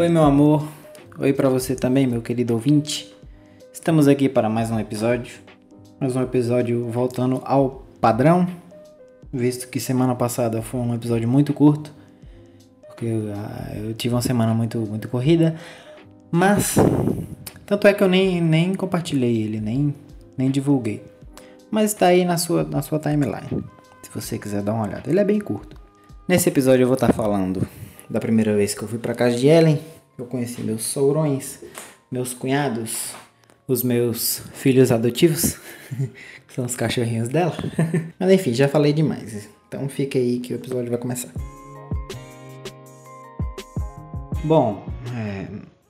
Oi, meu amor. Oi para você também, meu querido ouvinte. Estamos aqui para mais um episódio. Mais um episódio voltando ao padrão, visto que semana passada foi um episódio muito curto, porque eu, ah, eu tive uma semana muito, muito corrida. Mas, tanto é que eu nem, nem compartilhei ele, nem, nem divulguei. Mas está aí na sua, na sua timeline, se você quiser dar uma olhada. Ele é bem curto. Nesse episódio eu vou estar falando da primeira vez que eu fui para casa de Ellen. Eu conheci meus sourões, meus cunhados, os meus filhos adotivos, que são os cachorrinhos dela. Mas enfim, já falei demais. Então fica aí que o episódio vai começar. Bom, é,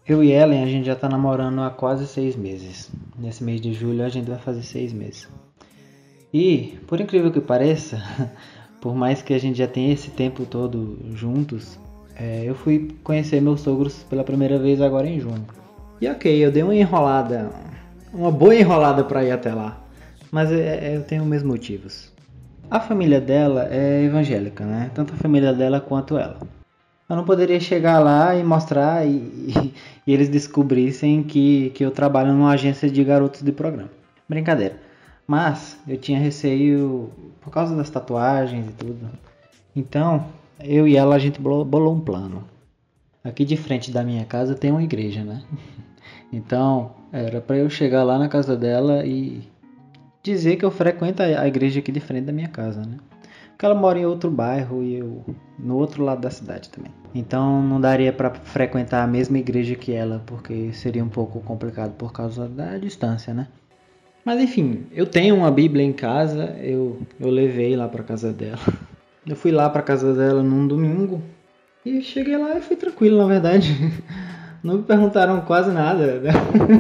eu e Ellen a gente já tá namorando há quase seis meses. Nesse mês de julho a gente vai fazer seis meses. E, por incrível que pareça, por mais que a gente já tenha esse tempo todo juntos, é, eu fui conhecer meus sogros pela primeira vez agora em junho. E ok, eu dei uma enrolada, uma boa enrolada para ir até lá, mas é, é, eu tenho meus motivos. A família dela é evangélica, né? Tanto a família dela quanto ela. Eu não poderia chegar lá e mostrar e, e, e eles descobrissem que, que eu trabalho numa agência de garotos de programa. Brincadeira. Mas eu tinha receio por causa das tatuagens e tudo. Então, eu e ela a gente bolou um plano. Aqui de frente da minha casa tem uma igreja, né? Então, era para eu chegar lá na casa dela e dizer que eu frequento a igreja aqui de frente da minha casa, né? Porque ela mora em outro bairro e eu no outro lado da cidade também. Então não daria para frequentar a mesma igreja que ela, porque seria um pouco complicado por causa da distância, né? Mas enfim, eu tenho uma Bíblia em casa, eu, eu levei lá para casa dela. Eu fui lá para casa dela num domingo e cheguei lá e fui tranquilo, na verdade. Não me perguntaram quase nada. Né?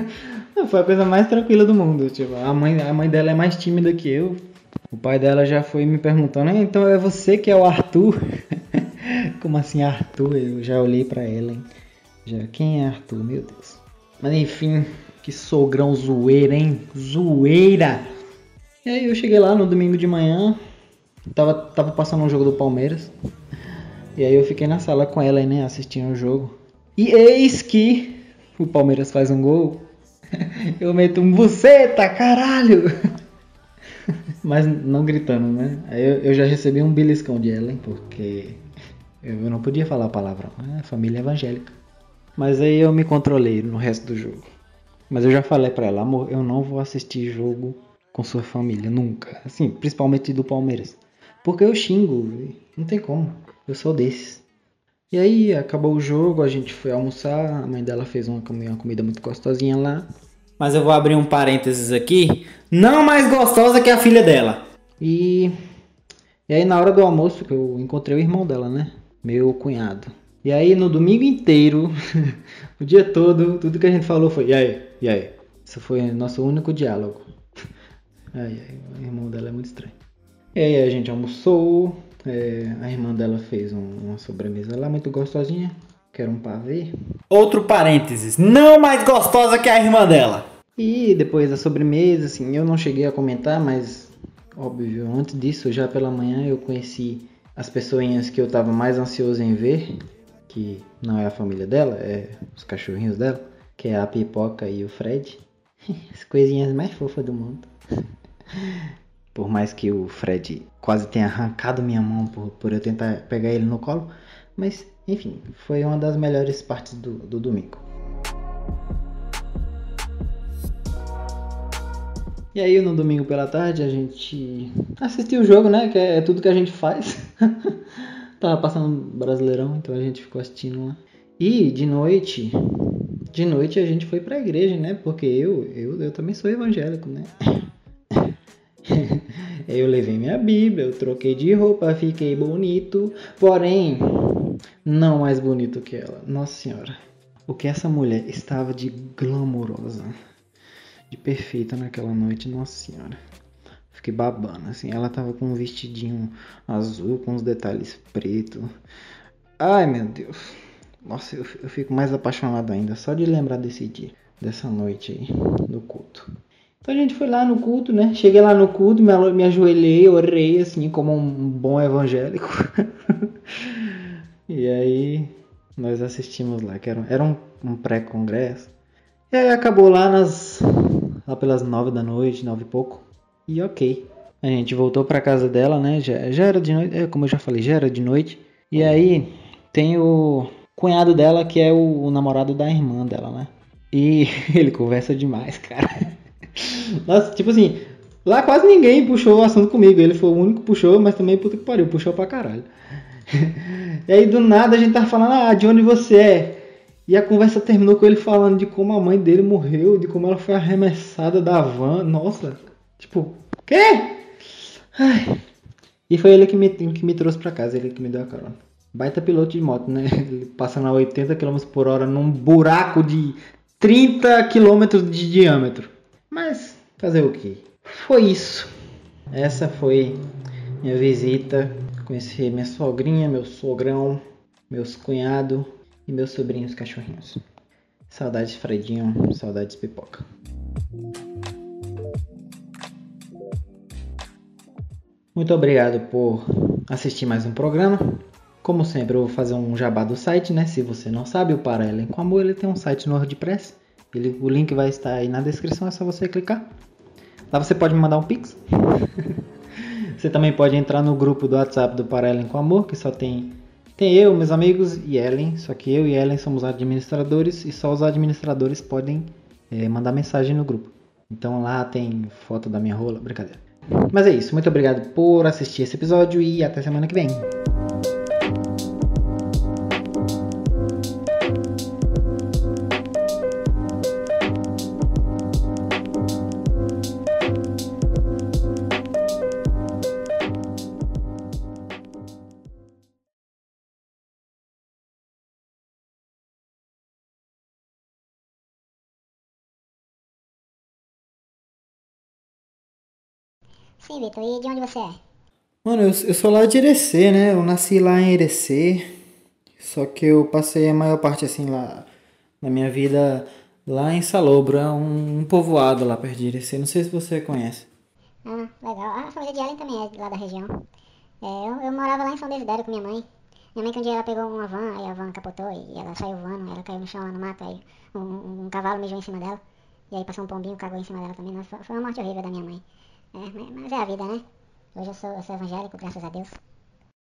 Foi a coisa mais tranquila do mundo. Tipo, a mãe, a mãe dela é mais tímida que eu. O pai dela já foi me perguntando, então é você que é o Arthur? Como assim Arthur? Eu já olhei para ela, hein? Já, quem é Arthur? Meu Deus. Mas enfim, que sogrão zoeira, hein? Zoeira! E aí eu cheguei lá no domingo de manhã, tava, tava passando um jogo do Palmeiras. E aí eu fiquei na sala com ela, né, assistindo o jogo. E eis que o Palmeiras faz um gol. Eu meto um buceta, caralho! Mas não gritando, né? Aí eu, eu já recebi um beliscão de Ellen, porque eu não podia falar a palavra. É família evangélica. Mas aí eu me controlei no resto do jogo. Mas eu já falei para ela, amor, eu não vou assistir jogo com sua família, nunca. Assim, principalmente do Palmeiras. Porque eu xingo, não tem como. Eu sou desses. E aí, acabou o jogo, a gente foi almoçar, a mãe dela fez uma, uma comida muito gostosinha lá. Mas eu vou abrir um parênteses aqui. Não mais gostosa que a filha dela. E, e aí, na hora do almoço, que eu encontrei o irmão dela, né? Meu cunhado. E aí no domingo inteiro, o dia todo, tudo que a gente falou foi, e aí, e aí? Isso foi nosso único diálogo. Ai, ai, o irmão dela é muito estranho. E aí a gente almoçou, é, a irmã dela fez um, uma sobremesa lá muito gostosinha, que era um pavê. Outro parênteses, não mais gostosa que a irmã dela. E depois da sobremesa, assim, eu não cheguei a comentar, mas óbvio, antes disso, já pela manhã eu conheci as pessoinhas que eu tava mais ansioso em ver, que não é a família dela, é os cachorrinhos dela, que é a Pipoca e o Fred. As coisinhas mais fofas do mundo. por mais que o Fred quase tenha arrancado minha mão por, por eu tentar pegar ele no colo, mas enfim, foi uma das melhores partes do, do domingo. E aí no domingo pela tarde a gente assistiu o jogo, né? Que é, é tudo que a gente faz. Tava passando Brasileirão, então a gente ficou assistindo lá. E de noite, de noite a gente foi pra igreja, né? Porque eu, eu, eu também sou evangélico, né? Eu levei minha Bíblia, eu troquei de roupa, fiquei bonito, porém não mais bonito que ela. Nossa senhora. O que essa mulher estava de glamourosa, de perfeita naquela noite, nossa senhora. Fiquei babando, assim. Ela tava com um vestidinho azul, com uns detalhes pretos. Ai, meu Deus. Nossa, eu, eu fico mais apaixonado ainda só de lembrar desse dia, dessa noite aí, no culto. Então a gente foi lá no culto, né? Cheguei lá no culto, me, me ajoelhei, orei, assim, como um bom evangélico. e aí Nós assistimos lá, que era, era um, um pré-congresso. E aí acabou lá nas. lá pelas nove da noite, nove e pouco. E ok. A gente voltou pra casa dela, né? Já, já era de noite, é, como eu já falei, já era de noite. E aí tem o cunhado dela que é o, o namorado da irmã dela, né? E ele conversa demais, cara. Nossa, tipo assim, lá quase ninguém puxou o assunto comigo. Ele foi o único que puxou, mas também puta que pariu, puxou pra caralho. E aí do nada a gente tava falando, ah, de onde você é? E a conversa terminou com ele falando de como a mãe dele morreu, de como ela foi arremessada da van. Nossa, tipo, quê? Ai. E foi ele que me, que me trouxe pra casa, ele que me deu a carona. Baita piloto de moto, né? Ele passando a 80 km por hora num buraco de 30 km de diâmetro. Mas fazer o que? Foi isso. Essa foi minha visita. Conheci minha sogrinha, meu sogrão, meus cunhados e meus sobrinhos cachorrinhos. Saudades Fredinho, saudades pipoca. Muito obrigado por assistir mais um programa. Como sempre, eu vou fazer um jabá do site, né? Se você não sabe, o Para Ellen com Amor ele tem um site no WordPress. Ele, o link vai estar aí na descrição, é só você clicar. Lá você pode me mandar um pix. você também pode entrar no grupo do WhatsApp do Para Ellen com Amor, que só tem tem eu, meus amigos e Ellen. Só que eu e Ellen somos administradores e só os administradores podem é, mandar mensagem no grupo. Então lá tem foto da minha rola, brincadeira. Mas é isso, muito obrigado por assistir esse episódio e até semana que vem. Sim, Vitor, e de onde você é? Mano, eu, eu sou lá de Irecê, né? Eu nasci lá em Irecê. Só que eu passei a maior parte, assim, lá na minha vida lá em Salobro. É um, um povoado lá perto de Irecê. Não sei se você conhece. Ah, legal. A família de Ellen também é lá da região. É, eu, eu morava lá em São Desidério com minha mãe. Minha mãe que um dia ela pegou uma van, aí a van capotou e ela saiu voando, ela caiu no chão lá no mato, aí um, um, um cavalo mijou em cima dela. E aí passou um pombinho, cagou em cima dela também. Nossa, foi uma morte horrível da minha mãe. É, mas, é a vida, né? Hoje eu sou, eu sou evangélico, graças a Deus.